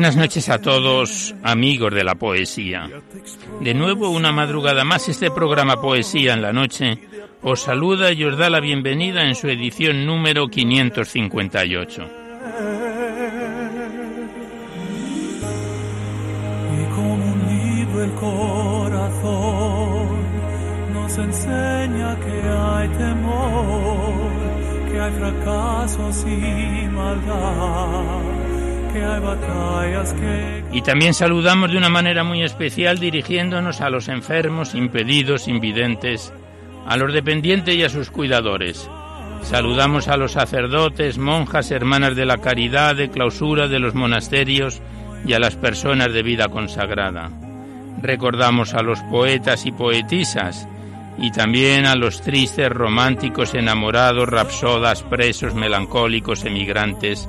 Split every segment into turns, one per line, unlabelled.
Buenas noches a todos, amigos de la poesía. De nuevo, una madrugada más, este programa Poesía en la Noche os saluda y os da la bienvenida en su edición número 558.
Y como un libro el corazón nos enseña que hay temor, que hay fracasos y maldad
y también saludamos de una manera muy especial dirigiéndonos a los enfermos, impedidos, invidentes, a los dependientes y a sus cuidadores. Saludamos a los sacerdotes, monjas, hermanas de la caridad, de clausura de los monasterios y a las personas de vida consagrada. Recordamos a los poetas y poetisas y también a los tristes, románticos, enamorados, rapsodas, presos, melancólicos, emigrantes,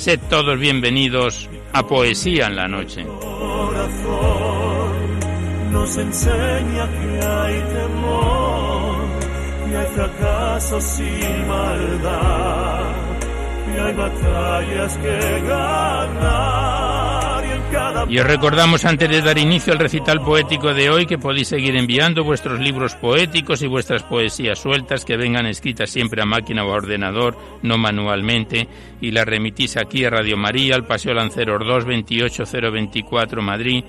Sed todos bienvenidos a Poesía en la Noche.
Nos enseña que hay temor, y hay fracasos y maldad, y hay batallas que ganar.
Y os recordamos antes de dar inicio al recital poético de hoy que podéis seguir enviando vuestros libros poéticos y vuestras poesías sueltas que vengan escritas siempre a máquina o a ordenador, no manualmente, y las remitís aquí a Radio María, al Paseo Lanceros 2, 28024 Madrid,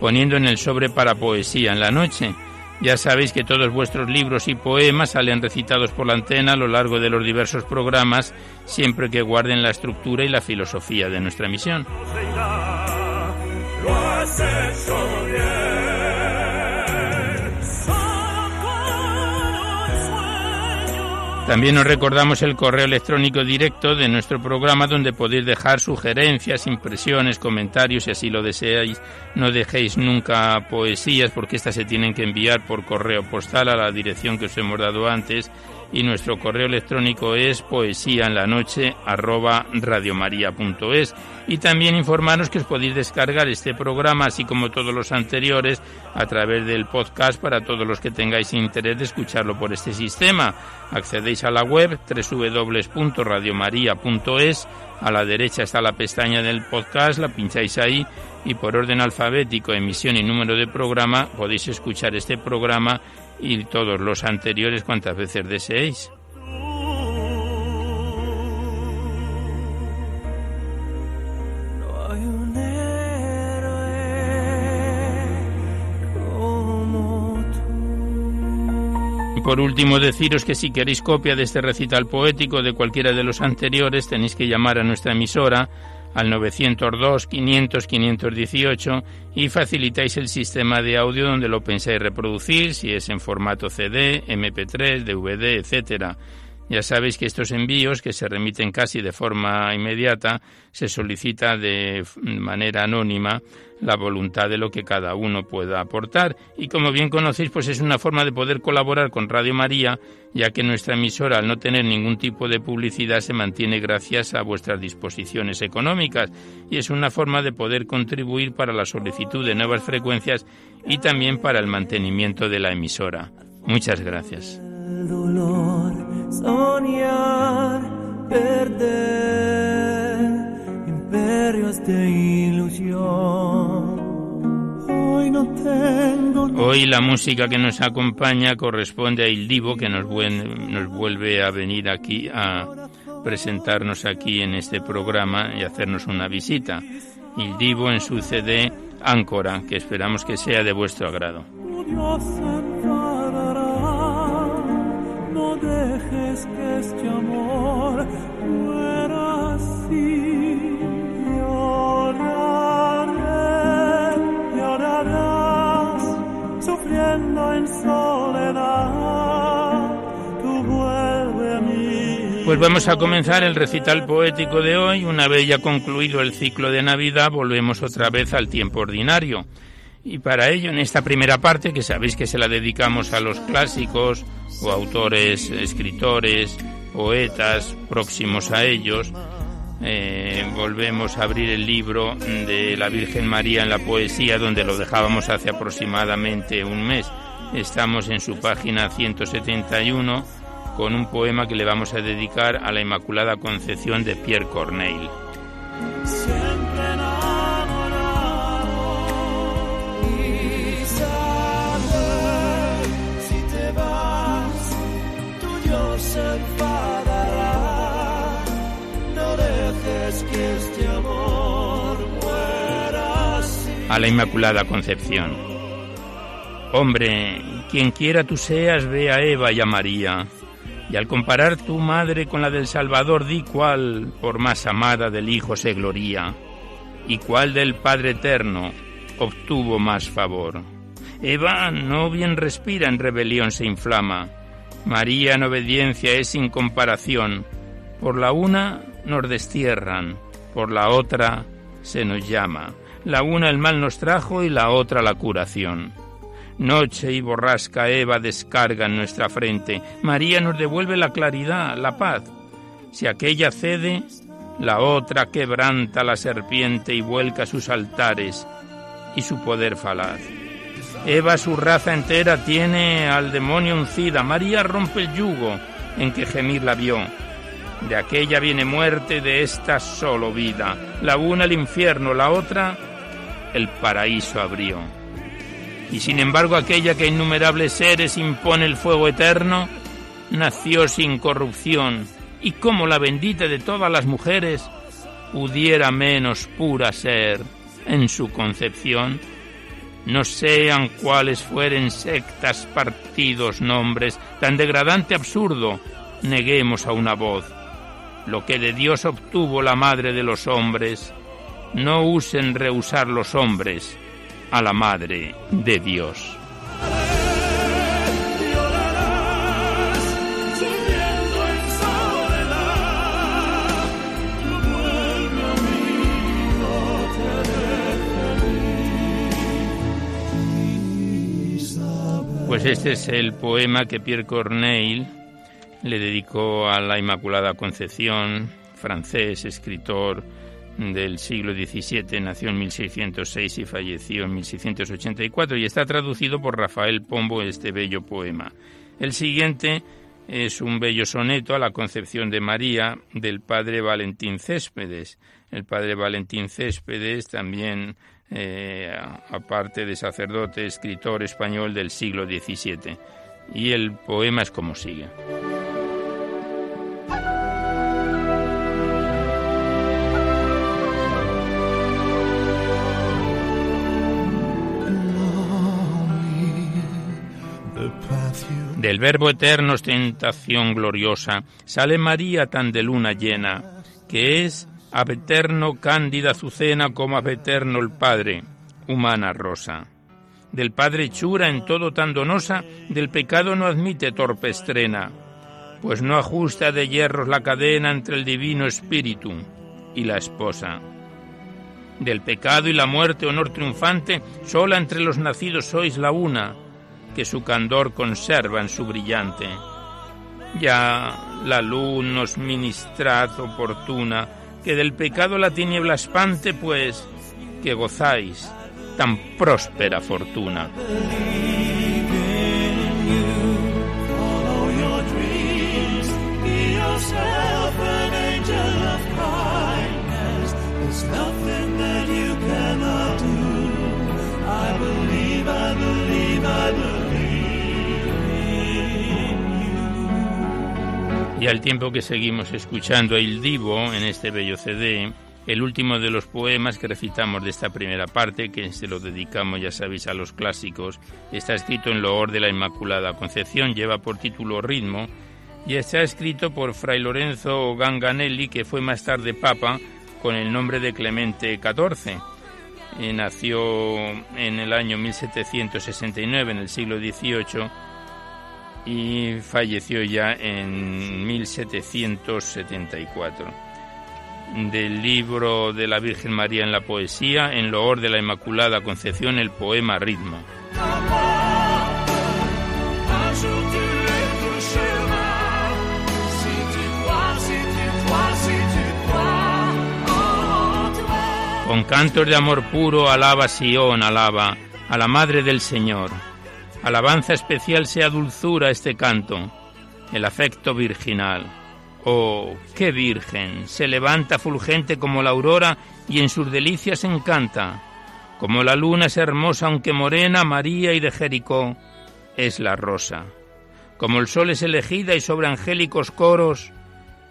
poniendo en el sobre para poesía en la noche. Ya sabéis que todos vuestros libros y poemas salen recitados por la antena a lo largo de los diversos programas, siempre que guarden la estructura y la filosofía de nuestra misión. También os recordamos el correo electrónico directo de nuestro programa donde podéis dejar sugerencias, impresiones, comentarios si así lo deseáis. No dejéis nunca poesías porque estas se tienen que enviar por correo postal a la dirección que os hemos dado antes y nuestro correo electrónico es poesía en la noche arroba radiomaria.es y también informaros que os podéis descargar este programa así como todos los anteriores a través del podcast para todos los que tengáis interés de escucharlo por este sistema. Accedéis a la web www.radiomaria.es, a la derecha está la pestaña del podcast, la pincháis ahí y por orden alfabético, emisión y número de programa podéis escuchar este programa y todos los anteriores cuantas veces deseéis. Y por último deciros que si queréis copia de este recital poético de cualquiera de los anteriores tenéis que llamar a nuestra emisora al 902 500 518 y facilitáis el sistema de audio donde lo pensáis reproducir, si es en formato CD, MP3, DVD, etcétera. Ya sabéis que estos envíos, que se remiten casi de forma inmediata, se solicita de manera anónima la voluntad de lo que cada uno pueda aportar. Y como bien conocéis, pues es una forma de poder colaborar con Radio María, ya que nuestra emisora, al no tener ningún tipo de publicidad, se mantiene gracias a vuestras disposiciones económicas. Y es una forma de poder contribuir para la solicitud de nuevas frecuencias y también para el mantenimiento de la emisora. Muchas gracias
soñar perder imperios de ilusión. Hoy no tengo.
Hoy la música que nos acompaña corresponde a Il Divo, que nos, nos vuelve a venir aquí a presentarnos aquí en este programa y hacernos una visita. Il Divo en su CD Áncora, que esperamos que sea de vuestro agrado.
Que este amor muera así. Lloraré, llorarás, sufriendo en soledad.
Pues vamos a comenzar el recital poético de hoy. Una vez ya concluido el ciclo de Navidad, volvemos otra vez al tiempo ordinario. Y para ello, en esta primera parte, que sabéis que se la dedicamos a los clásicos o autores, escritores, poetas próximos a ellos, eh, volvemos a abrir el libro de la Virgen María en la poesía, donde lo dejábamos hace aproximadamente un mes. Estamos en su página 171 con un poema que le vamos a dedicar a la Inmaculada Concepción de Pierre Corneille. A la Inmaculada Concepción. Hombre, quien quiera tú seas, ve a Eva y a María. Y al comparar tu madre con la del Salvador, di cuál, por más amada del Hijo, se gloría, y cuál del Padre Eterno obtuvo más favor. Eva no bien respira, en rebelión se inflama. María en obediencia es sin comparación. Por la una nos destierran, por la otra se nos llama. La una el mal nos trajo y la otra la curación. Noche y borrasca Eva descarga en nuestra frente. María nos devuelve la claridad, la paz. Si aquella cede, la otra quebranta la serpiente y vuelca sus altares y su poder falaz. Eva su raza entera tiene al demonio uncida. María rompe el yugo en que gemir la vio. De aquella viene muerte, de esta solo vida. La una el infierno, la otra el paraíso abrió. Y sin embargo aquella que innumerables seres impone el fuego eterno, nació sin corrupción, y como la bendita de todas las mujeres, pudiera menos pura ser en su concepción, no sean cuales fueren sectas, partidos, nombres, tan degradante absurdo, neguemos a una voz lo que de Dios obtuvo la madre de los hombres, no usen rehusar los hombres a la madre de Dios. Pues este es el poema que Pierre Corneille le dedicó a la Inmaculada Concepción, francés, escritor del siglo XVII, nació en 1606 y falleció en 1684 y está traducido por Rafael Pombo este bello poema. El siguiente es un bello soneto a la concepción de María del padre Valentín Céspedes. El padre Valentín Céspedes también, eh, aparte de sacerdote, escritor español del siglo XVII. Y el poema es como sigue. Del Verbo eterno ostentación gloriosa, sale María tan de luna llena, que es ab eterno cándida azucena como ab eterno el Padre, humana rosa. Del Padre chura en todo tan donosa, del pecado no admite torpe estrena, pues no ajusta de hierros la cadena entre el divino espíritu y la esposa. Del pecado y la muerte honor triunfante, sola entre los nacidos sois la una, que su candor conserva en su brillante. Ya la luz nos ministrad oportuna, que del pecado la tiniebla espante, pues que gozáis tan próspera fortuna. Y al tiempo que seguimos escuchando a Il Divo en este bello CD, el último de los poemas que recitamos de esta primera parte, que se lo dedicamos, ya sabéis, a los clásicos, está escrito en loor de la Inmaculada Concepción, lleva por título Ritmo, y está escrito por Fray Lorenzo Ganganelli, que fue más tarde Papa, con el nombre de Clemente XIV. Y nació en el año 1769, en el siglo XVIII, y falleció ya en 1774 del libro de la Virgen María en la poesía, en loor de la Inmaculada Concepción, el poema Ritmo. Con cantos de amor puro alaba Sión, alaba a la Madre del Señor. Alabanza especial sea dulzura este canto, el afecto virginal. Oh, qué virgen, se levanta fulgente como la aurora y en sus delicias encanta. Como la luna es hermosa aunque morena, María y de Jericó es la rosa. Como el sol es elegida y sobre angélicos coros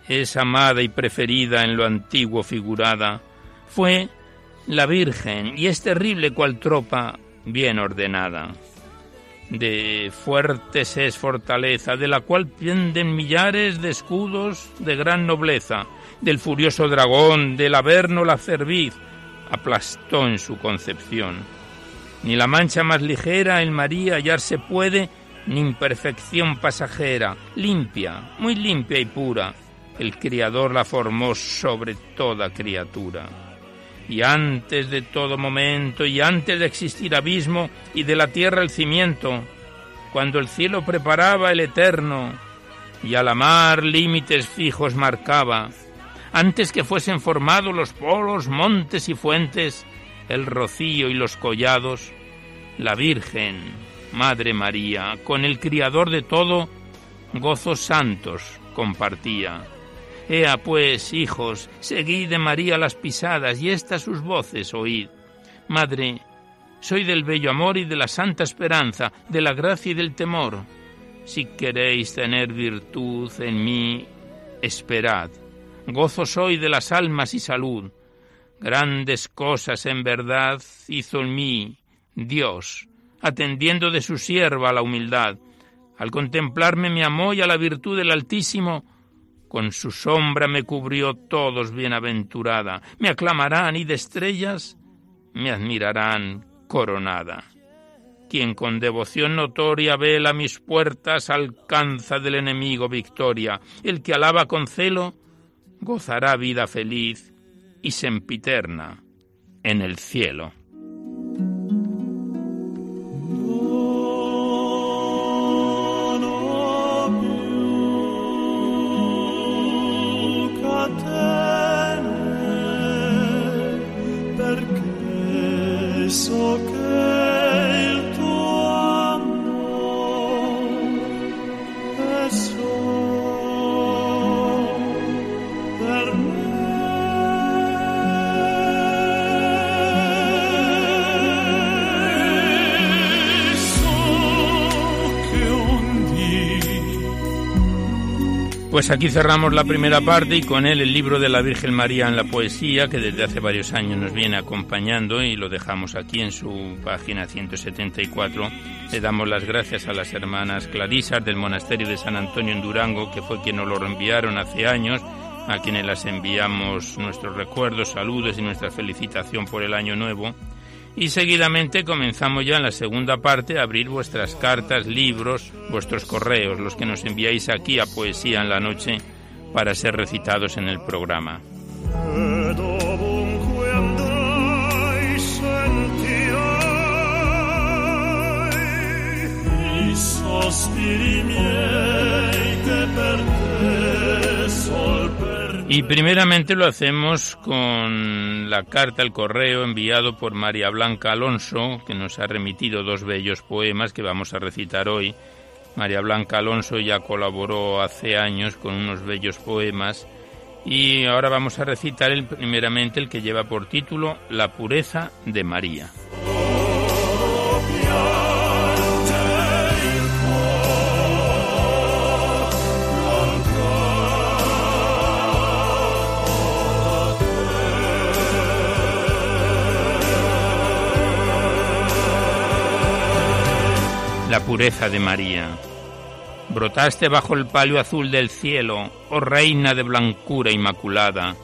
es amada y preferida en lo antiguo figurada, fue la Virgen y es terrible cual tropa bien ordenada de fuertes es fortaleza, de la cual penden millares de escudos de gran nobleza, del furioso dragón, del averno la cerviz, aplastó en su concepción. Ni la mancha más ligera en María hallarse puede, ni imperfección pasajera, limpia, muy limpia y pura, el Criador la formó sobre toda criatura y antes de todo momento, y antes de existir abismo, y de la tierra el cimiento, cuando el cielo preparaba el eterno, y a la mar límites fijos marcaba, antes que fuesen formados los polos, montes y fuentes, el rocío y los collados, la Virgen, Madre María, con el Criador de todo, gozos santos compartía Ea pues, hijos, seguid de María las pisadas y estas sus voces oíd. Madre, soy del bello amor y de la santa esperanza, de la gracia y del temor. Si queréis tener virtud en mí, esperad. Gozo soy de las almas y salud. Grandes cosas en verdad hizo en mí Dios, atendiendo de su sierva la humildad. Al contemplarme me amó y a la virtud del Altísimo con su sombra me cubrió todos bienaventurada. Me aclamarán y de estrellas me admirarán coronada. Quien con devoción notoria vela mis puertas alcanza del enemigo victoria. El que alaba con celo gozará vida feliz y sempiterna en el cielo. Pues aquí cerramos la primera parte y con él el libro de la Virgen María en la poesía que desde hace varios años nos viene acompañando y lo dejamos aquí en su página 174. Le damos las gracias a las hermanas Clarisas del monasterio de San Antonio en Durango que fue quien nos lo enviaron hace años, a quienes las enviamos nuestros recuerdos, saludos y nuestra felicitación por el año nuevo. Y seguidamente comenzamos ya en la segunda parte a abrir vuestras cartas, libros, vuestros correos, los que nos enviáis aquí a Poesía en la Noche para ser recitados en el programa. Y primeramente lo hacemos con la carta al correo enviado por María Blanca Alonso, que nos ha remitido dos bellos poemas que vamos a recitar hoy. María Blanca Alonso ya colaboró hace años con unos bellos poemas y ahora vamos a recitar el, primeramente el que lleva por título La pureza de María. Pureza de María. Brotaste bajo el palio azul del cielo, oh reina de blancura inmaculada,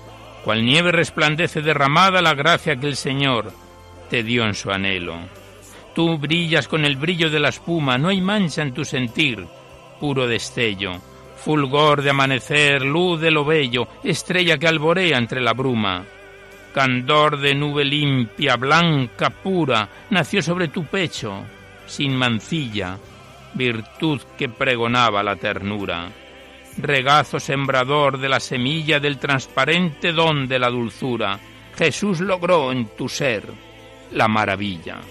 cual nieve resplandece derramada la gracia que el Señor te dio en su anhelo. Tú brillas con el brillo de la espuma, no hay mancha en tu sentir, puro destello, fulgor de amanecer, luz de lo bello, estrella que alborea entre la bruma. Candor de nube limpia, blanca, pura, nació sobre tu pecho, sin mancilla, virtud que pregonaba la ternura. Regazo sembrador de la semilla del transparente don de la dulzura, Jesús logró en tu ser la maravilla.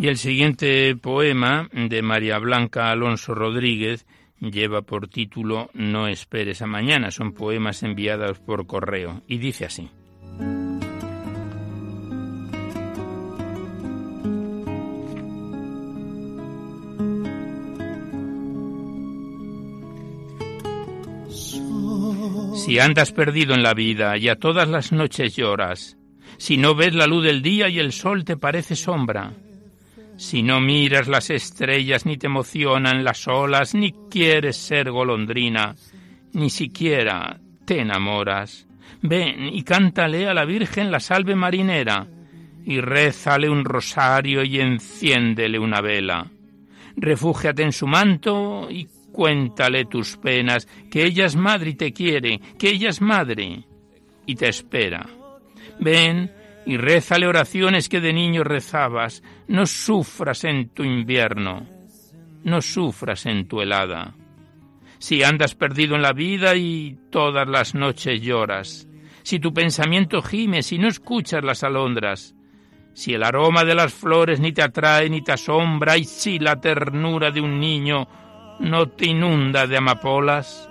Y el siguiente poema de María Blanca Alonso Rodríguez lleva por título No esperes a mañana. Son poemas enviados por correo y dice así. Si andas perdido en la vida y a todas las noches lloras, si no ves la luz del día y el sol te parece sombra, si no miras las estrellas ni te emocionan las olas, ni quieres ser golondrina, ni siquiera te enamoras, ven y cántale a la Virgen la salve marinera, y rézale un rosario y enciéndele una vela. Refúgiate en su manto y cuéntale tus penas, que ella es madre y te quiere, que ella es madre y te espera. Ven y rézale oraciones que de niño rezabas. No sufras en tu invierno, no sufras en tu helada. Si andas perdido en la vida y todas las noches lloras, si tu pensamiento gime, si no escuchas las alondras, si el aroma de las flores ni te atrae ni te asombra, y si la ternura de un niño no te inunda de amapolas,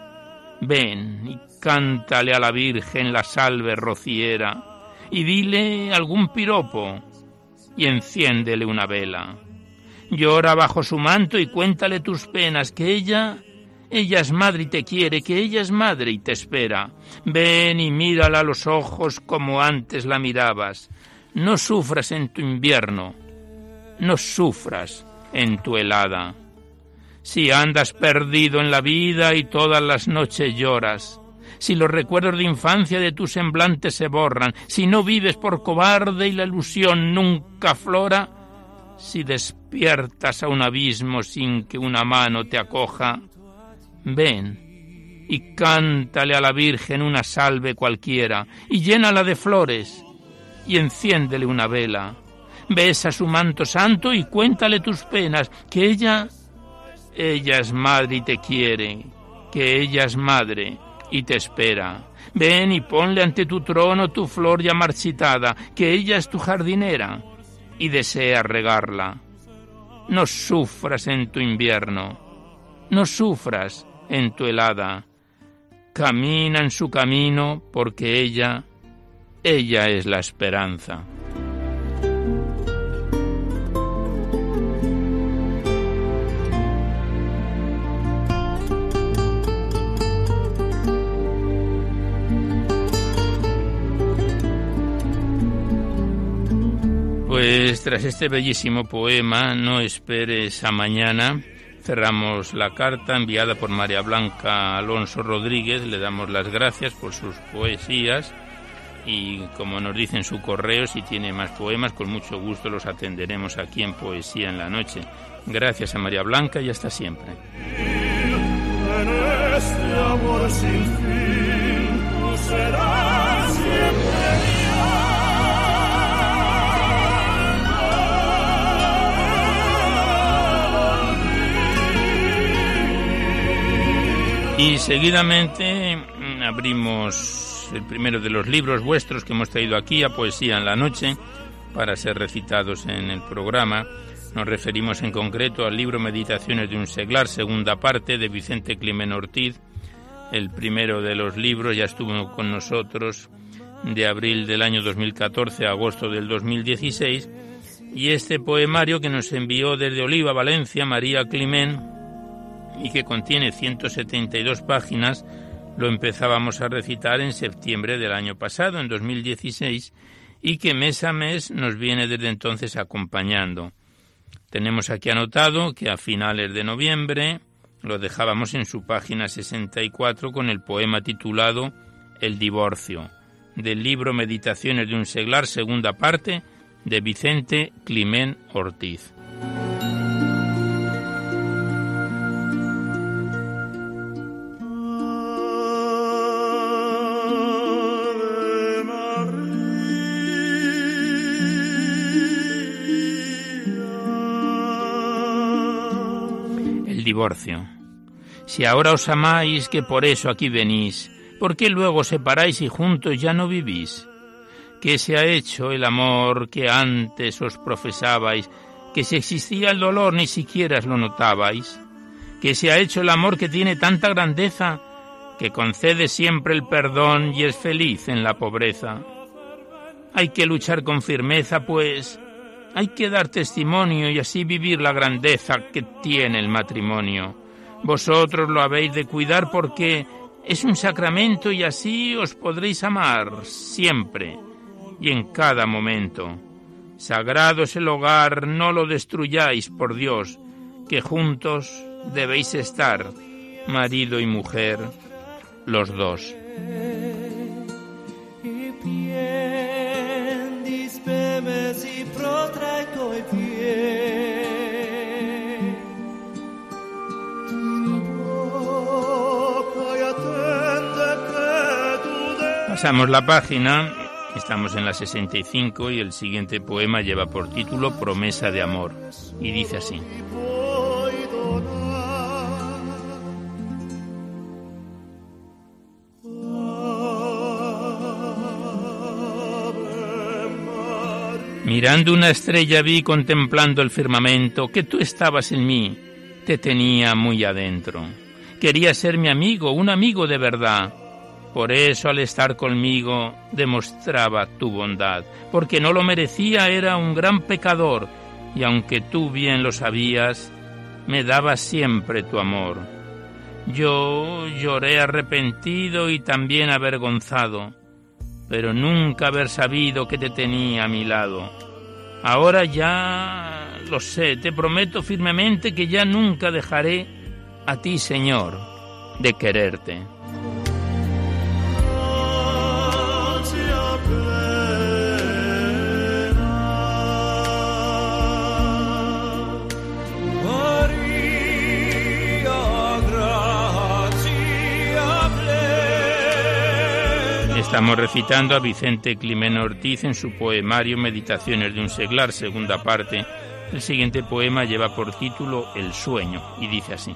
ven y cántale a la Virgen la salve rociera y dile algún piropo y enciéndele una vela. Llora bajo su manto y cuéntale tus penas, que ella, ella es madre y te quiere, que ella es madre y te espera. Ven y mírala a los ojos como antes la mirabas. No sufras en tu invierno, no sufras en tu helada. Si andas perdido en la vida y todas las noches lloras, si los recuerdos de infancia de tu semblante se borran, si no vives por cobarde y la ilusión nunca flora, si despiertas a un abismo sin que una mano te acoja, ven y cántale a la Virgen una salve cualquiera y llénala de flores y enciéndele una vela. Besa su manto santo y cuéntale tus penas, que ella, ella es madre y te quiere, que ella es madre y te espera. Ven y ponle ante tu trono tu flor ya marchitada, que ella es tu jardinera y desea regarla. No sufras en tu invierno, no sufras en tu helada. Camina en su camino porque ella, ella es la esperanza. Pues tras este bellísimo poema, No esperes a mañana, cerramos la carta enviada por María Blanca Alonso Rodríguez, le damos las gracias por sus poesías y como nos dice en su correo, si tiene más poemas, con mucho gusto los atenderemos aquí en Poesía en la Noche. Gracias a María Blanca y hasta siempre. Y seguidamente mm, abrimos el primero de los libros vuestros que hemos traído aquí a Poesía en la Noche para ser recitados en el programa. Nos referimos en concreto al libro Meditaciones de un seglar, segunda parte de Vicente Climen Ortiz. El primero de los libros ya estuvo con nosotros de abril del año 2014 a agosto del 2016 y este poemario que nos envió desde Oliva, Valencia, María Climen y que contiene 172 páginas, lo empezábamos a recitar en septiembre del año pasado, en 2016, y que mes a mes nos viene desde entonces acompañando. Tenemos aquí anotado que a finales de noviembre lo dejábamos en su página 64 con el poema titulado El divorcio, del libro Meditaciones de un seglar, segunda parte, de Vicente Climén Ortiz. Divorcio. Si ahora os amáis, que por eso aquí venís, ¿por qué luego separáis y juntos ya no vivís? ¿Qué se ha hecho el amor que antes os profesabais, que si existía el dolor ni siquiera lo notabais? ¿Qué se ha hecho el amor que tiene tanta grandeza, que concede siempre el perdón y es feliz en la pobreza? Hay que luchar con firmeza, pues, hay que dar testimonio y así vivir la grandeza que tiene el matrimonio. Vosotros lo habéis de cuidar porque es un sacramento y así os podréis amar siempre y en cada momento. Sagrado es el hogar, no lo destruyáis, por Dios, que juntos debéis estar, marido y mujer, los dos. Pasamos la página, estamos en la 65 y el siguiente poema lleva por título Promesa de Amor y dice así. Mirando una estrella vi contemplando el firmamento que tú estabas en mí, te tenía muy adentro. Quería ser mi amigo, un amigo de verdad. Por eso al estar conmigo demostraba tu bondad, porque no lo merecía, era un gran pecador, y aunque tú bien lo sabías, me dabas siempre tu amor. Yo lloré arrepentido y también avergonzado, pero nunca haber sabido que te tenía a mi lado. Ahora ya lo sé, te prometo firmemente que ya nunca dejaré a ti, Señor, de quererte. Estamos recitando a Vicente Climen Ortiz en su poemario Meditaciones de un seglar, segunda parte. El siguiente poema lleva por título El sueño y dice así.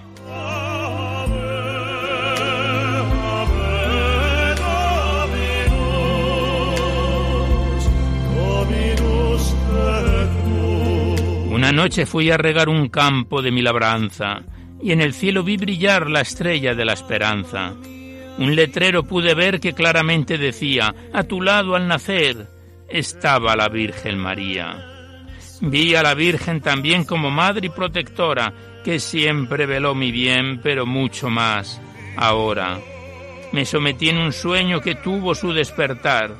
Una noche fui a regar un campo de mi labranza y en el cielo vi brillar la estrella de la esperanza. Un letrero pude ver que claramente decía, a tu lado al nacer estaba la Virgen María. Vi a la Virgen también como madre y protectora, que siempre veló mi bien, pero mucho más ahora. Me sometí en un sueño que tuvo su despertar,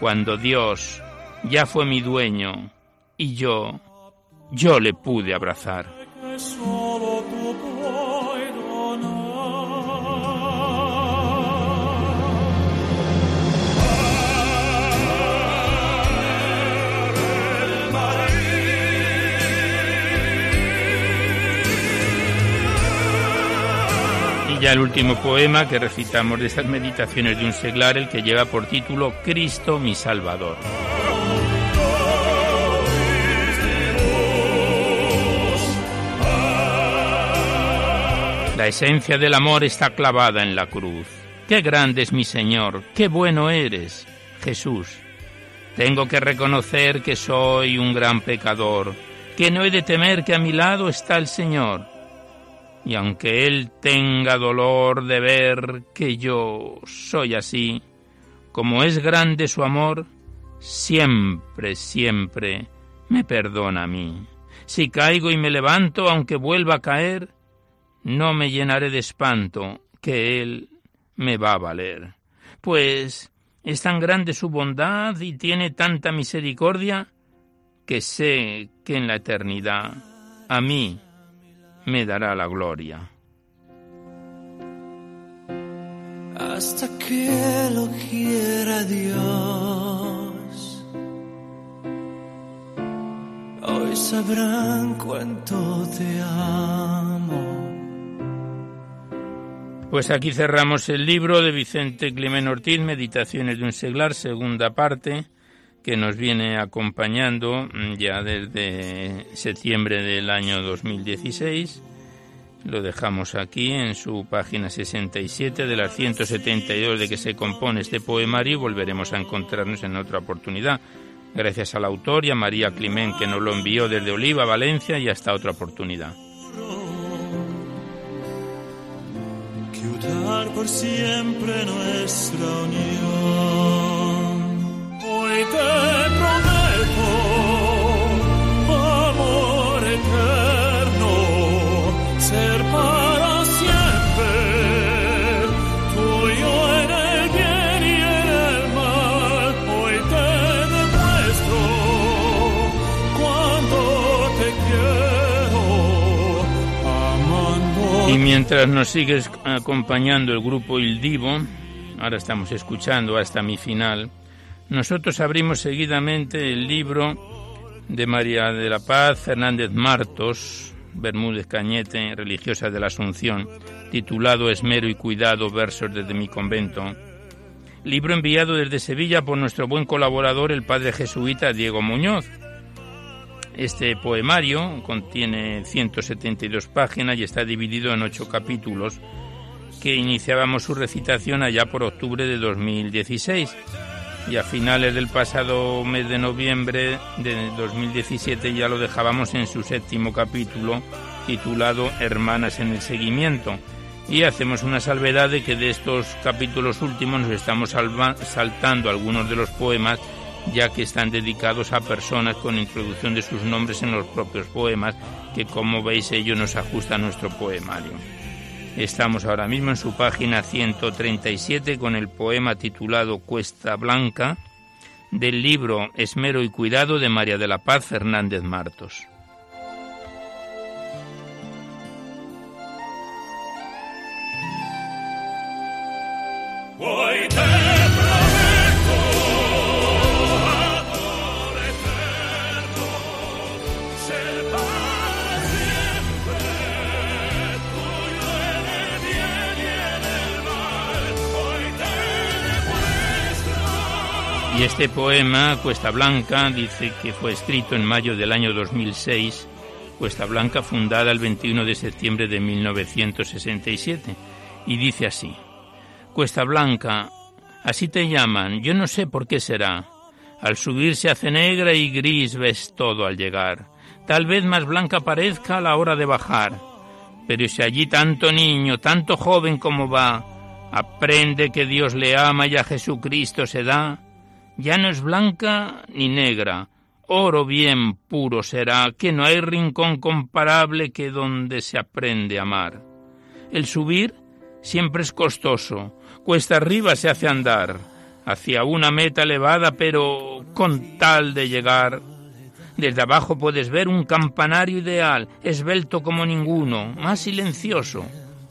cuando Dios ya fue mi dueño, y yo, yo le pude abrazar. Ya el último poema que recitamos de estas meditaciones de un seglar, el que lleva por título Cristo mi Salvador. La esencia del amor está clavada en la cruz. Qué grande es mi Señor, qué bueno eres, Jesús. Tengo que reconocer que soy un gran pecador, que no he de temer que a mi lado está el Señor. Y aunque Él tenga dolor de ver que yo soy así, como es grande su amor, siempre, siempre me perdona a mí. Si caigo y me levanto, aunque vuelva a caer, no me llenaré de espanto, que Él me va a valer. Pues es tan grande su bondad y tiene tanta misericordia que sé que en la eternidad a mí me dará la gloria.
Hasta que lo quiera Dios, hoy sabrán cuánto te amo.
Pues aquí cerramos el libro de Vicente Climen Ortiz, Meditaciones de un seglar, segunda parte, que nos viene acompañando mm, ya desde septiembre del año 2016. Lo dejamos aquí en su página 67 de las 172 de que se compone este poemario y volveremos a encontrarnos en otra oportunidad. Gracias al autor y a María Climent que nos lo envió desde Oliva, Valencia y hasta otra oportunidad.
por siempre nuestra unión. Y
mientras nos sigues acompañando el grupo Il Divo, ahora estamos escuchando hasta mi final, nosotros abrimos seguidamente el libro de María de la Paz Fernández Martos, Bermúdez Cañete, religiosa de la Asunción, titulado Esmero y Cuidado, versos desde mi convento. Libro enviado desde Sevilla por nuestro buen colaborador, el padre jesuita Diego Muñoz. Este poemario contiene 172 páginas y está dividido en ocho capítulos que iniciábamos su recitación allá por octubre de 2016 y a finales del pasado mes de noviembre de 2017 ya lo dejábamos en su séptimo capítulo titulado Hermanas en el Seguimiento. Y hacemos una salvedad de que de estos capítulos últimos nos estamos saltando algunos de los poemas ya que están dedicados a personas con introducción de sus nombres en los propios poemas, que como veis ello nos ajusta a nuestro poemario. Estamos ahora mismo en su página 137 con el poema titulado Cuesta Blanca del libro Esmero y Cuidado de María de la Paz Fernández Martos. Este poema, Cuesta Blanca, dice que fue escrito en mayo del año 2006, Cuesta Blanca fundada el 21 de septiembre de 1967, y dice así, Cuesta Blanca, así te llaman, yo no sé por qué será. Al subir se hace negra y gris ves todo al llegar. Tal vez más blanca parezca a la hora de bajar. Pero si allí tanto niño, tanto joven como va, aprende que Dios le ama y a Jesucristo se da, ya no es blanca ni negra, oro bien puro será, que no hay rincón comparable que donde se aprende a amar. El subir siempre es costoso, cuesta arriba se hace andar, hacia una meta elevada, pero con tal de llegar. Desde abajo puedes ver un campanario ideal, esbelto como ninguno, más silencioso,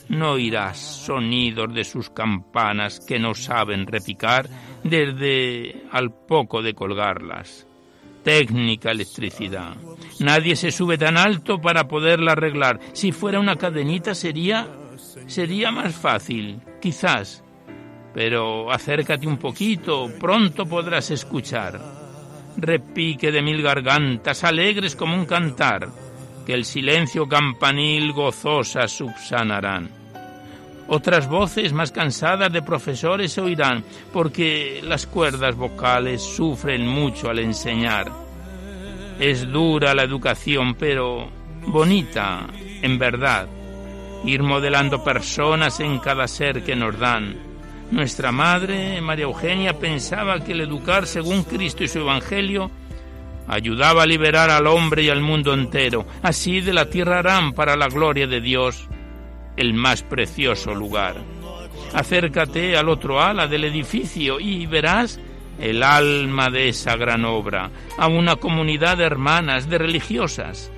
no oirás sonidos de sus campanas que no saben repicar desde al poco de colgarlas. Técnica electricidad. Nadie se sube tan alto para poderla arreglar. Si fuera una cadenita sería sería más fácil, quizás. Pero acércate un poquito, pronto podrás escuchar. Repique de mil gargantas, alegres como un cantar, que el silencio campanil gozosa subsanarán. Otras voces más cansadas de profesores se oirán, porque las cuerdas vocales sufren mucho al enseñar. Es dura la educación, pero bonita, en verdad. Ir modelando personas en cada ser que nos dan. Nuestra madre, María Eugenia, pensaba que el educar según Cristo y su Evangelio ayudaba a liberar al hombre y al mundo entero. Así de la tierra harán para la gloria de Dios el más precioso lugar. Acércate al otro ala del edificio y verás el alma de esa gran obra, a una comunidad de hermanas, de religiosas,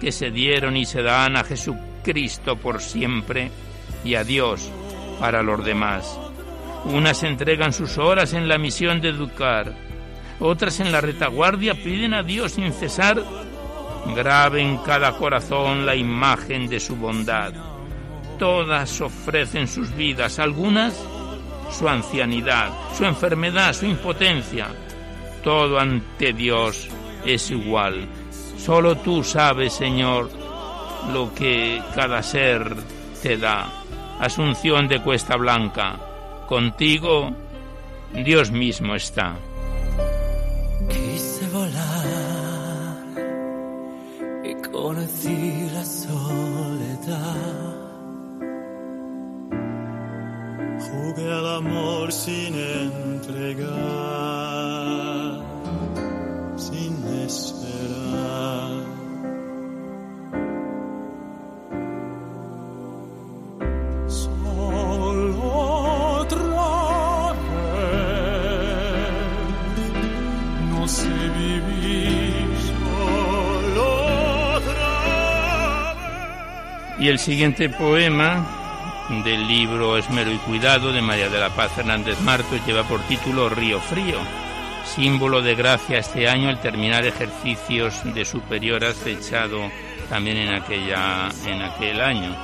que se dieron y se dan a Jesucristo por siempre y a Dios para los demás. Unas entregan sus horas en la misión de educar, otras en la retaguardia piden a Dios sin cesar, grave en cada corazón la imagen de su bondad. Todas ofrecen sus vidas, algunas su ancianidad, su enfermedad, su impotencia. Todo ante Dios es igual. Solo tú sabes, Señor, lo que cada ser te da. Asunción de Cuesta Blanca, contigo Dios mismo está.
Quise volar y conocí la soledad.
Jugué al amor sin entregar, sin esperar. No sé vivir.
Y el siguiente poema del libro Esmero y Cuidado de María de la Paz Fernández Martos lleva por título Río Frío, símbolo de gracia este año al terminar ejercicios de superioras fechado también en, aquella, en aquel año,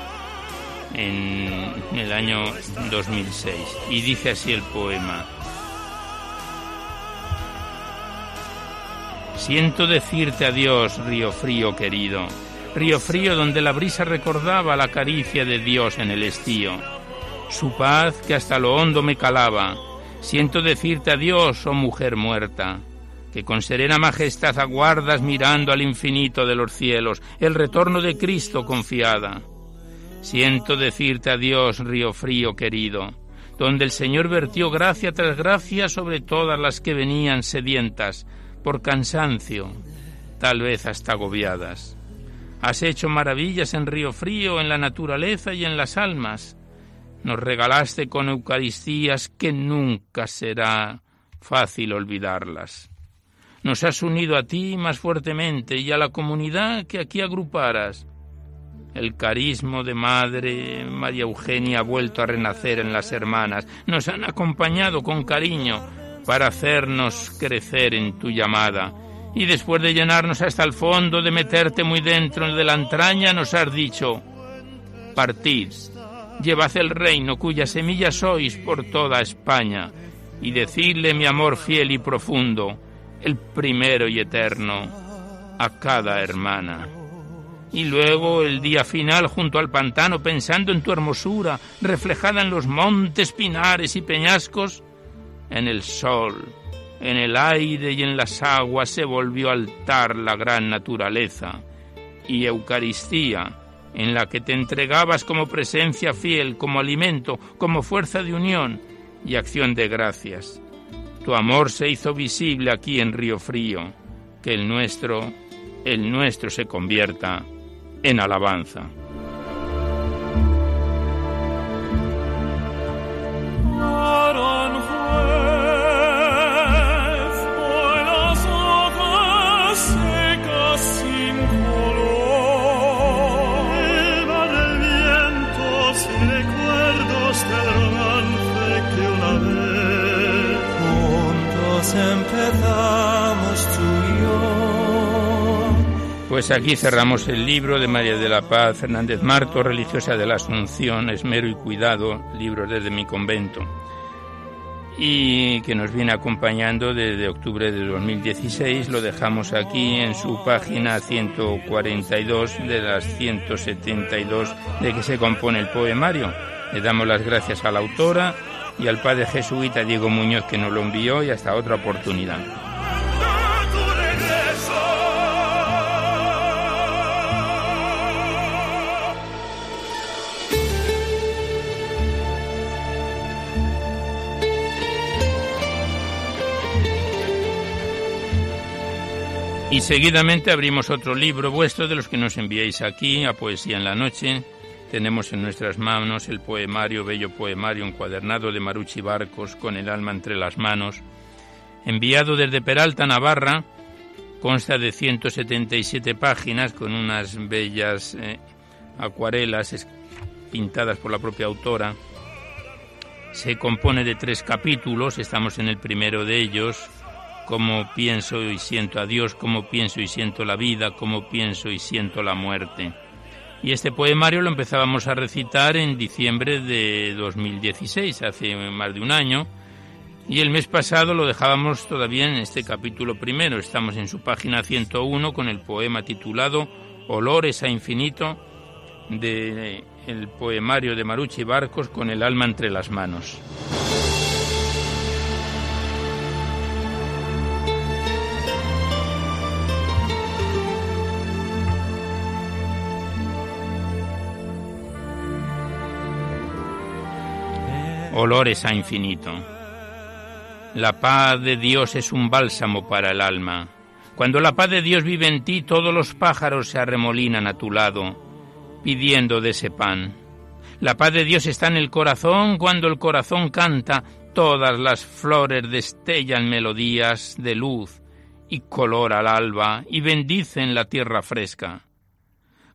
en el año 2006. Y dice así el poema. Siento decirte adiós, río frío querido río frío donde la brisa recordaba la caricia de Dios en el estío, su paz que hasta lo hondo me calaba. Siento decirte adiós, oh mujer muerta, que con serena majestad aguardas mirando al infinito de los cielos, el retorno de Cristo confiada. Siento decirte adiós, río frío querido, donde el Señor vertió gracia tras gracia sobre todas las que venían sedientas, por cansancio, tal vez hasta agobiadas. Has hecho maravillas en Río Frío, en la naturaleza y en las almas. Nos regalaste con Eucaristías que nunca será fácil olvidarlas. Nos has unido a ti más fuertemente y a la comunidad que aquí agruparas. El carismo de Madre María Eugenia ha vuelto a renacer en las hermanas. Nos han acompañado con cariño para hacernos crecer en tu llamada y después de llenarnos hasta el fondo, de meterte muy dentro de la entraña, nos has dicho, partid, llevad el reino cuya semilla sois por toda España, y decidle mi amor fiel y profundo, el primero y eterno, a cada hermana. Y luego el día final junto al pantano, pensando en tu hermosura, reflejada en los montes, pinares y peñascos, en el sol, en el aire y en las aguas se volvió altar la gran naturaleza y Eucaristía, en la que te entregabas como presencia fiel, como alimento, como fuerza de unión y acción de gracias. Tu amor se hizo visible aquí en Río Frío, que el nuestro, el nuestro se convierta en alabanza. Pues aquí cerramos el libro de María de la Paz Fernández Marto, religiosa de la Asunción, Esmero y Cuidado, libros desde mi convento, y que nos viene acompañando desde octubre de 2016. Lo dejamos aquí en su página 142 de las 172 de que se compone el poemario. Le damos las gracias a la autora y al padre jesuita Diego Muñoz que nos lo envió y hasta otra oportunidad. Y seguidamente abrimos otro libro vuestro de los que nos enviáis aquí a Poesía en la Noche. Tenemos en nuestras manos el poemario, bello poemario encuadernado de Maruchi Barcos con el alma entre las manos, enviado desde Peralta, Navarra, consta de 177 páginas con unas bellas eh, acuarelas pintadas por la propia autora. Se compone de tres capítulos, estamos en el primero de ellos, cómo pienso y siento a Dios, cómo pienso y siento la vida, cómo pienso y siento la muerte. Y este poemario lo empezábamos a recitar en diciembre de 2016, hace más de un año, y el mes pasado lo dejábamos todavía en este capítulo primero. Estamos en su página 101 con el poema titulado Olores a infinito de el poemario de Maruchi Barcos con el alma entre las manos. Olores a infinito. La paz de Dios es un bálsamo para el alma. Cuando la paz de Dios vive en ti, todos los pájaros se arremolinan a tu lado, pidiendo de ese pan. La paz de Dios está en el corazón, cuando el corazón canta, todas las flores destellan melodías de luz y color al alba y bendicen la tierra fresca.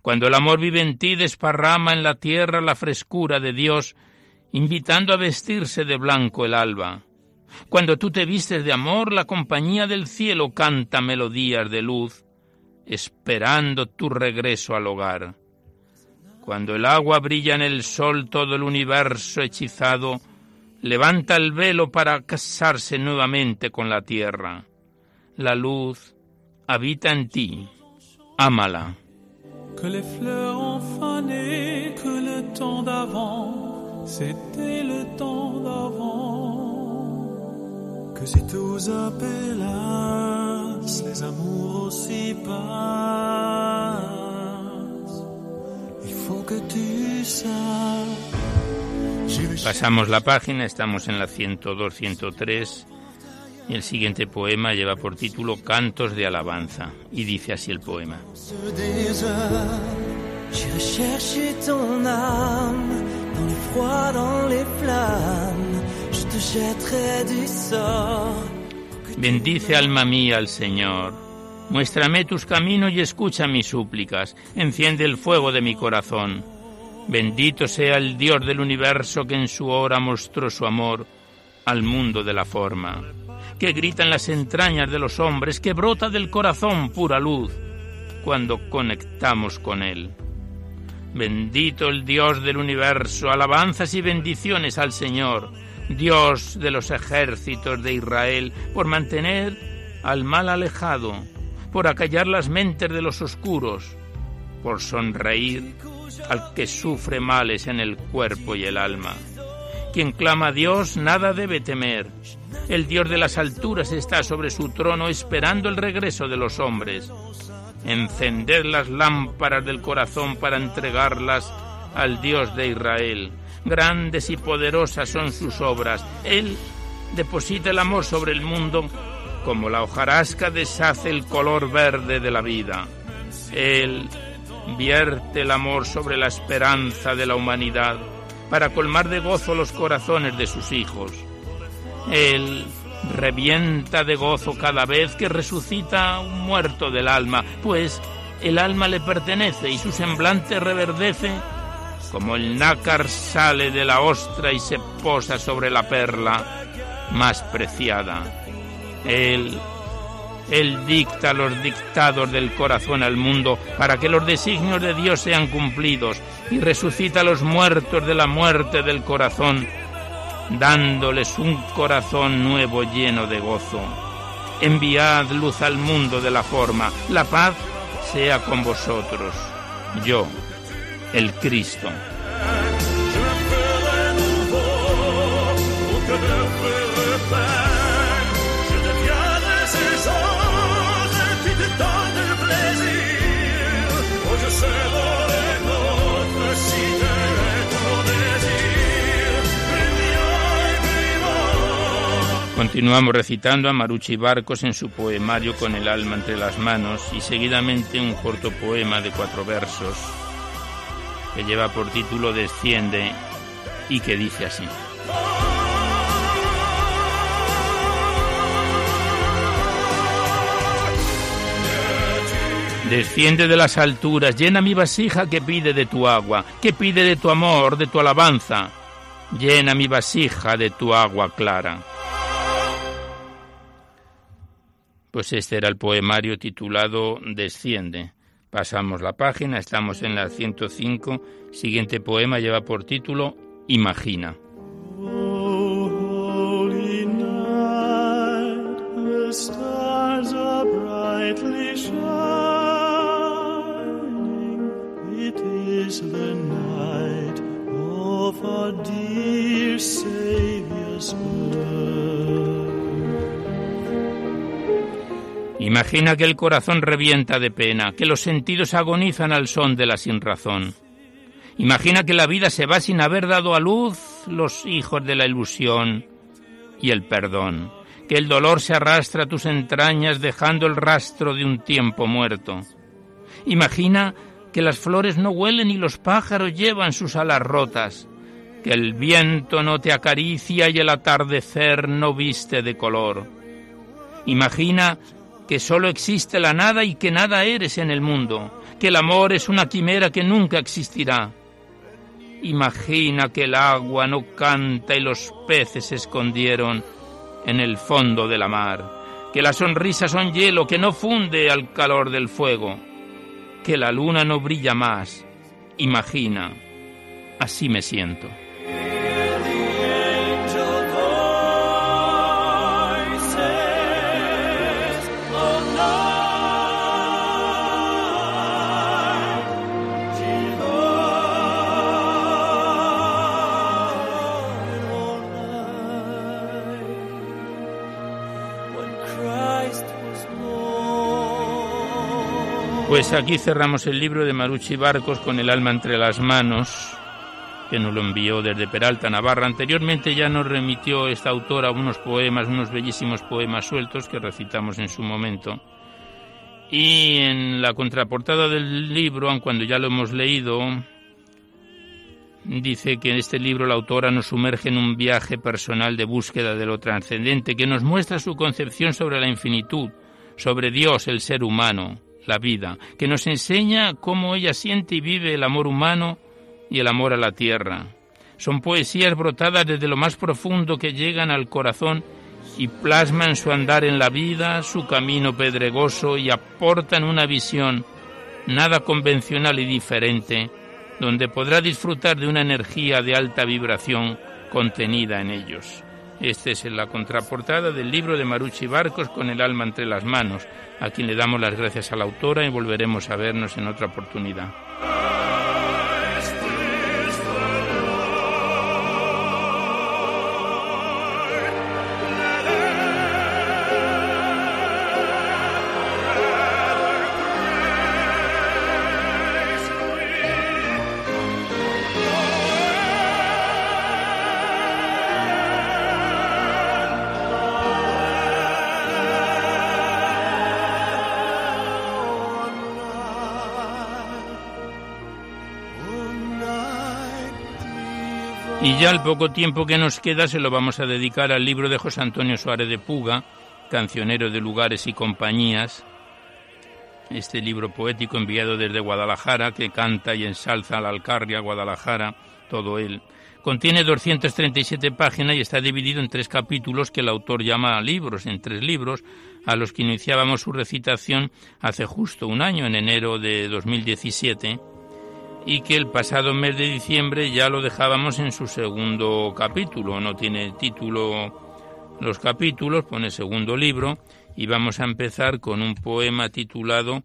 Cuando el amor vive en ti, desparrama en la tierra la frescura de Dios invitando a vestirse de blanco el alba. Cuando tú te vistes de amor, la compañía del cielo canta melodías de luz, esperando tu regreso al hogar. Cuando el agua brilla en el sol, todo el universo hechizado levanta el velo para casarse nuevamente con la tierra. La luz habita en ti, ámala.
Que les fleurs que le temps c'était le temps d'avant. Que si tous appelassent, les amours aussi passent. Il faut que tu saches.
Pasamos la página, estamos en la 102-103 y el siguiente poema lleva por título Cantos de Alabanza y dice así el poema.
J'irai chercher ton âme dans les froids, dans les flammes. Je te jetterai du sort.
Bendice alma mía al Señor. Muéstrame tus caminos y escucha mis súplicas. Enciende el fuego de mi corazón. Bendito sea el Dios del universo que en su hora mostró su amor al mundo de la forma, que grita en las entrañas de los hombres, que brota del corazón pura luz cuando conectamos con Él. Bendito el Dios del universo, alabanzas y bendiciones al Señor, Dios de los ejércitos de Israel, por mantener al mal alejado, por acallar las mentes de los oscuros, por sonreír al que sufre males en el cuerpo y el alma. Quien clama a Dios nada debe temer. El Dios de las alturas está sobre su trono esperando el regreso de los hombres encender las lámparas del corazón para entregarlas al Dios de Israel. Grandes y poderosas son sus obras. Él deposita el amor sobre el mundo como la hojarasca deshace el color verde de la vida. Él vierte el amor sobre la esperanza de la humanidad para colmar de gozo los corazones de sus hijos. Él revienta de gozo cada vez que resucita un muerto del alma, pues el alma le pertenece y su semblante reverdece como el nácar sale de la ostra y se posa sobre la perla más preciada. Él, él dicta los dictados del corazón al mundo para que los designios de Dios sean cumplidos y resucita a los muertos de la muerte del corazón dándoles un corazón nuevo lleno de gozo. Enviad luz al mundo de la forma, la paz sea con vosotros. Yo, el Cristo. Continuamos recitando a Marucci Barcos en su poemario Con el alma entre las manos y seguidamente un corto poema de cuatro versos que lleva por título Desciende y que dice así. Desciende de las alturas, llena mi vasija que pide de tu agua, que pide de tu amor, de tu alabanza. Llena mi vasija de tu agua clara. Pues este era el poemario titulado Desciende. Pasamos la página, estamos en la 105. Siguiente poema lleva por título Imagina. Imagina que el corazón revienta de pena, que los sentidos agonizan al son de la sinrazón. Imagina que la vida se va sin haber dado a luz los hijos de la ilusión y el perdón, que el dolor se arrastra a tus entrañas dejando el rastro de un tiempo muerto. Imagina que las flores no huelen y los pájaros llevan sus alas rotas, que el viento no te acaricia y el atardecer no viste de color. Imagina que solo existe la nada y que nada eres en el mundo, que el amor es una quimera que nunca existirá. Imagina que el agua no canta y los peces se escondieron en el fondo de la mar, que las sonrisas son hielo que no funde al calor del fuego, que la luna no brilla más. Imagina, así me siento. Pues aquí cerramos el libro de Marucci Barcos con el alma entre las manos, que nos lo envió desde Peralta, Navarra. Anteriormente ya nos remitió esta autora unos poemas, unos bellísimos poemas sueltos que recitamos en su momento. Y en la contraportada del libro, aun cuando ya lo hemos leído, dice que en este libro la autora nos sumerge en un viaje personal de búsqueda de lo trascendente, que nos muestra su concepción sobre la infinitud, sobre Dios, el ser humano, la vida, que nos enseña cómo ella siente y vive el amor humano y el amor a la tierra. Son poesías brotadas desde lo más profundo que llegan al corazón y plasman su andar en la vida, su camino pedregoso y aportan una visión nada convencional y diferente, donde podrá disfrutar de una energía de alta vibración contenida en ellos. Esta es la contraportada del libro de Marucci Barcos con el alma entre las manos, a quien le damos las gracias a la autora y volveremos a vernos en otra oportunidad. Ya el poco tiempo que nos queda se lo vamos a dedicar al libro de José Antonio Suárez de Puga, cancionero de lugares y compañías. Este libro poético enviado desde Guadalajara, que canta y ensalza a la Alcarria, Guadalajara, todo él. Contiene 237 páginas y está dividido en tres capítulos que el autor llama libros, en tres libros, a los que iniciábamos su recitación hace justo un año, en enero de 2017 y que el pasado mes de diciembre ya lo dejábamos en su segundo capítulo. No tiene título los capítulos, pone segundo libro y vamos a empezar con un poema titulado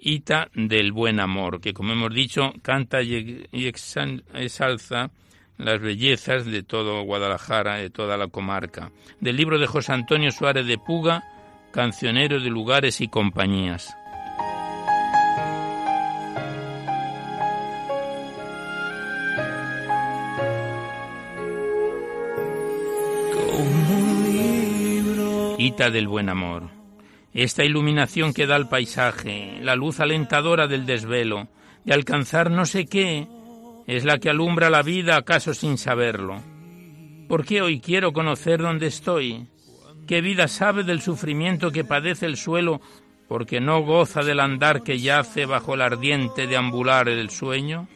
Ita del buen amor, que como hemos dicho canta y exalza las bellezas de todo Guadalajara, de toda la comarca. Del libro de José Antonio Suárez de Puga, cancionero de lugares y compañías. Del buen amor. Esta iluminación que da al paisaje, la luz alentadora del desvelo, de alcanzar no sé qué, es la que alumbra la vida acaso sin saberlo. ¿Por qué hoy quiero conocer dónde estoy? ¿Qué vida sabe del sufrimiento que padece el suelo porque no goza del andar que yace bajo el ardiente deambular del sueño?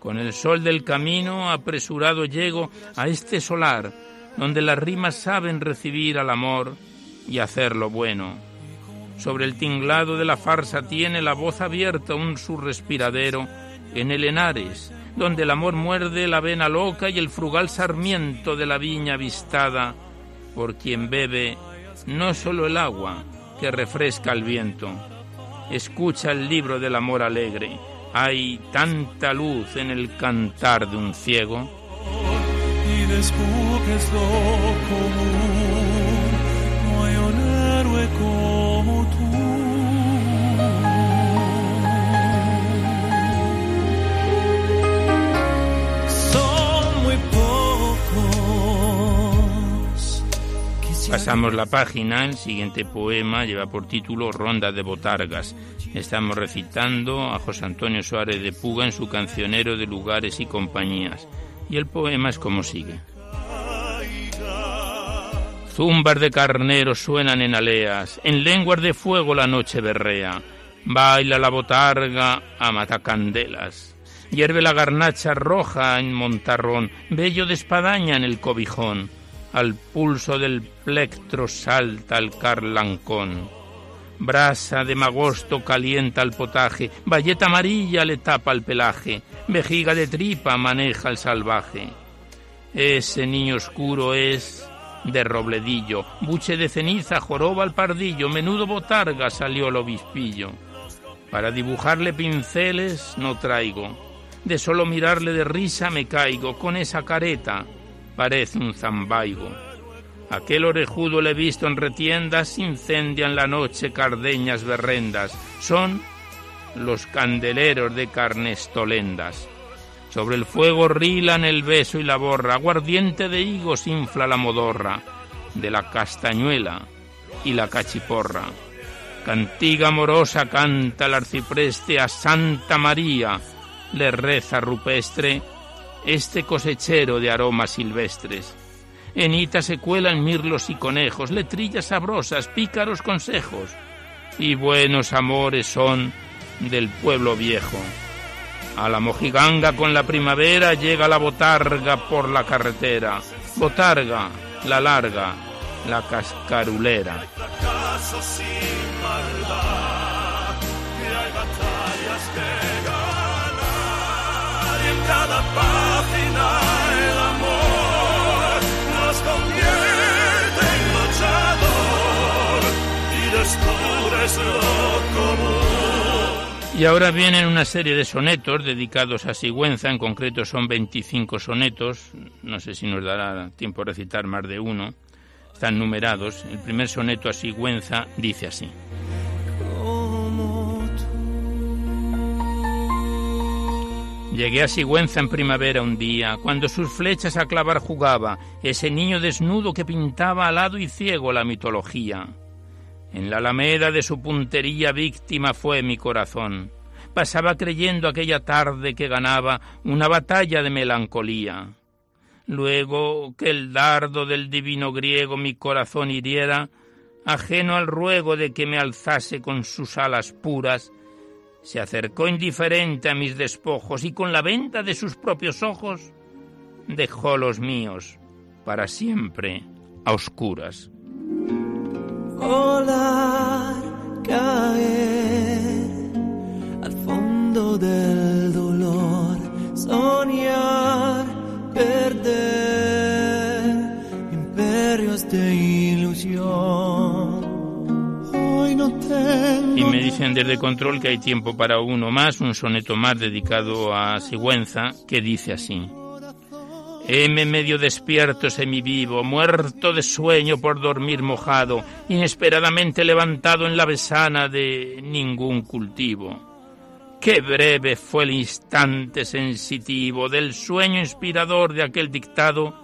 Con el sol del camino apresurado llego a este solar, donde las rimas saben recibir al amor y hacer lo bueno. Sobre el tinglado de la farsa tiene la voz abierta un respiradero en el Henares, donde el amor muerde la vena loca y el frugal sarmiento de la viña avistada, por quien bebe no solo el agua que refresca el viento. Escucha el libro del amor alegre, hay tanta luz en el cantar de un ciego.
Y descubres lo común, no hay un héroe como tú.
Pasamos la página, el siguiente poema lleva por título Ronda de Botargas. Estamos recitando a José Antonio Suárez de Puga en su cancionero de lugares y compañías. Y el poema es como sigue. Zumbar de carneros suenan en aleas, en lenguas de fuego la noche berrea. Baila la botarga a matacandelas. Hierve la garnacha roja en montarrón, bello de espadaña en el cobijón. Al pulso del plectro salta el carlancón. Brasa de magosto calienta el potaje, valleta amarilla le tapa el pelaje, vejiga de tripa maneja el salvaje. Ese niño oscuro es de robledillo, buche de ceniza joroba al pardillo, menudo botarga salió el obispillo. Para dibujarle pinceles no traigo, de solo mirarle de risa me caigo, con esa careta parece un zambaigo. Aquel orejudo le he visto en retiendas, incendian la noche cardeñas berrendas. Son los candeleros de carnes tolendas. Sobre el fuego rilan el beso y la borra, aguardiente de higos infla la modorra, de la castañuela y la cachiporra. Cantiga amorosa canta el arcipreste a Santa María, le reza rupestre este cosechero de aromas silvestres. En Ita se cuelan mirlos y conejos, letrillas sabrosas, pícaros consejos, y buenos amores son del pueblo viejo. A la mojiganga con la primavera llega la botarga por la carretera. Botarga, la larga, la cascarulera.
Y
ahora vienen una serie de sonetos dedicados a Sigüenza, en concreto son 25 sonetos, no sé si nos dará tiempo a recitar más de uno, están numerados. El primer soneto a Sigüenza dice así. Llegué a Sigüenza en primavera un día, cuando sus flechas a clavar jugaba, ese niño desnudo que pintaba alado y ciego la mitología. En la alameda de su puntería víctima fue mi corazón. Pasaba creyendo aquella tarde que ganaba una batalla de melancolía. Luego que el dardo del divino griego mi corazón hiriera, ajeno al ruego de que me alzase con sus alas puras, se acercó indiferente a mis despojos y con la venta de sus propios ojos dejó los míos para siempre a oscuras.
Volar, caer al fondo del dolor, soñar, perder imperios de ilusión. Hoy no tengo
Y me dicen desde control que hay tiempo para uno más, un soneto más dedicado a Sigüenza, que dice así. Heme medio despierto semivivo, muerto de sueño por dormir mojado, inesperadamente levantado en la besana de ningún cultivo. Qué breve fue el instante sensitivo del sueño inspirador de aquel dictado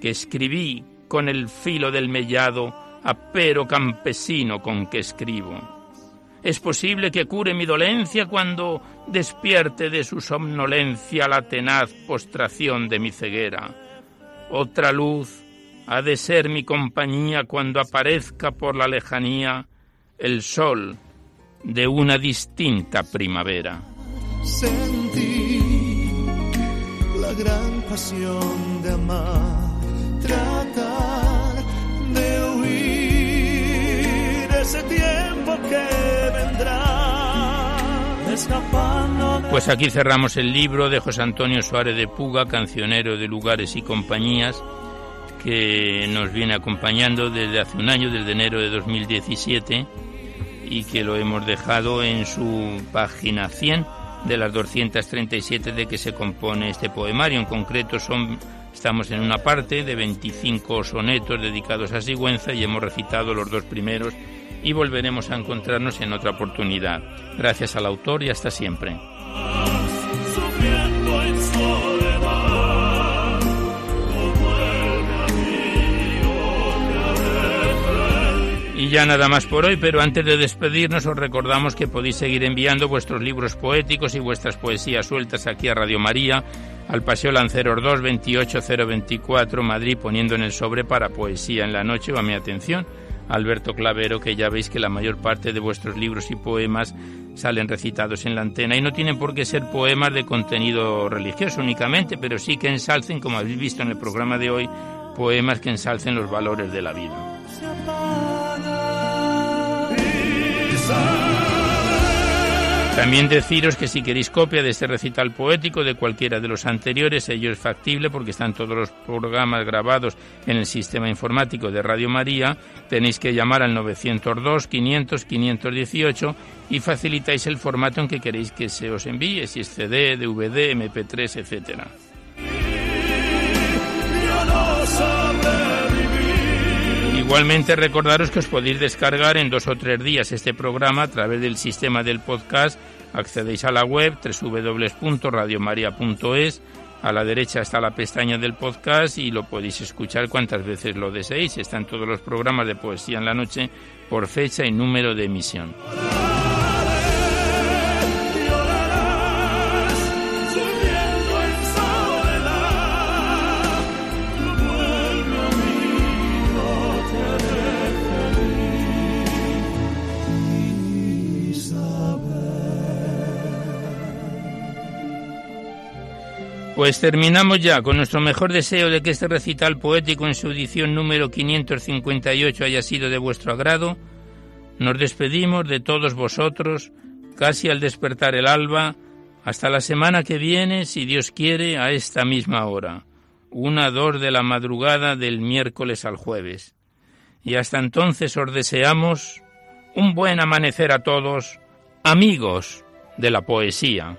que escribí con el filo del mellado apero campesino con que escribo. Es posible que cure mi dolencia cuando despierte de su somnolencia la tenaz postración de mi ceguera. Otra luz ha de ser mi compañía cuando aparezca por la lejanía el sol de una distinta primavera.
Sentí la gran pasión de amar, tratar ese tiempo que vendrá,
Pues aquí cerramos el libro de José Antonio Suárez de Puga, cancionero de lugares y compañías, que nos viene acompañando desde hace un año, desde enero de 2017, y que lo hemos dejado en su página 100 de las 237 de que se compone este poemario. En concreto son estamos en una parte de 25 sonetos dedicados a Sigüenza y hemos recitado los dos primeros y volveremos a encontrarnos en otra oportunidad. Gracias al autor y hasta siempre. Ya nada más por hoy, pero antes de despedirnos os recordamos que podéis seguir enviando vuestros libros poéticos y vuestras poesías sueltas aquí a Radio María, al Paseo Lanceros 2, 28024, Madrid, poniendo en el sobre para poesía en la noche o a mi atención. Alberto Clavero, que ya veis que la mayor parte de vuestros libros y poemas salen recitados en la antena y no tienen por qué ser poemas de contenido religioso únicamente, pero sí que ensalcen, como habéis visto en el programa de hoy, poemas que ensalcen los valores de la vida. También deciros que si queréis copia de este recital poético de cualquiera de los anteriores, ello es factible porque están todos los programas grabados en el sistema informático de Radio María. Tenéis que llamar al 902 500 518 y facilitáis el formato en que queréis que se os envíe, si es CD, DVD, MP3, etcétera. Igualmente recordaros que os podéis descargar en dos o tres días este programa a través del sistema del podcast. Accedéis a la web www.radiomaria.es. A la derecha está la pestaña del podcast y lo podéis escuchar cuantas veces lo deseéis. Están todos los programas de poesía en la noche por fecha y número de emisión. Pues terminamos ya con nuestro mejor deseo de que este recital poético en su edición número 558 haya sido de vuestro agrado. Nos despedimos de todos vosotros casi al despertar el alba. Hasta la semana que viene, si Dios quiere, a esta misma hora. Una dos de la madrugada del miércoles al jueves. Y hasta entonces os deseamos un buen amanecer a todos, amigos de la poesía.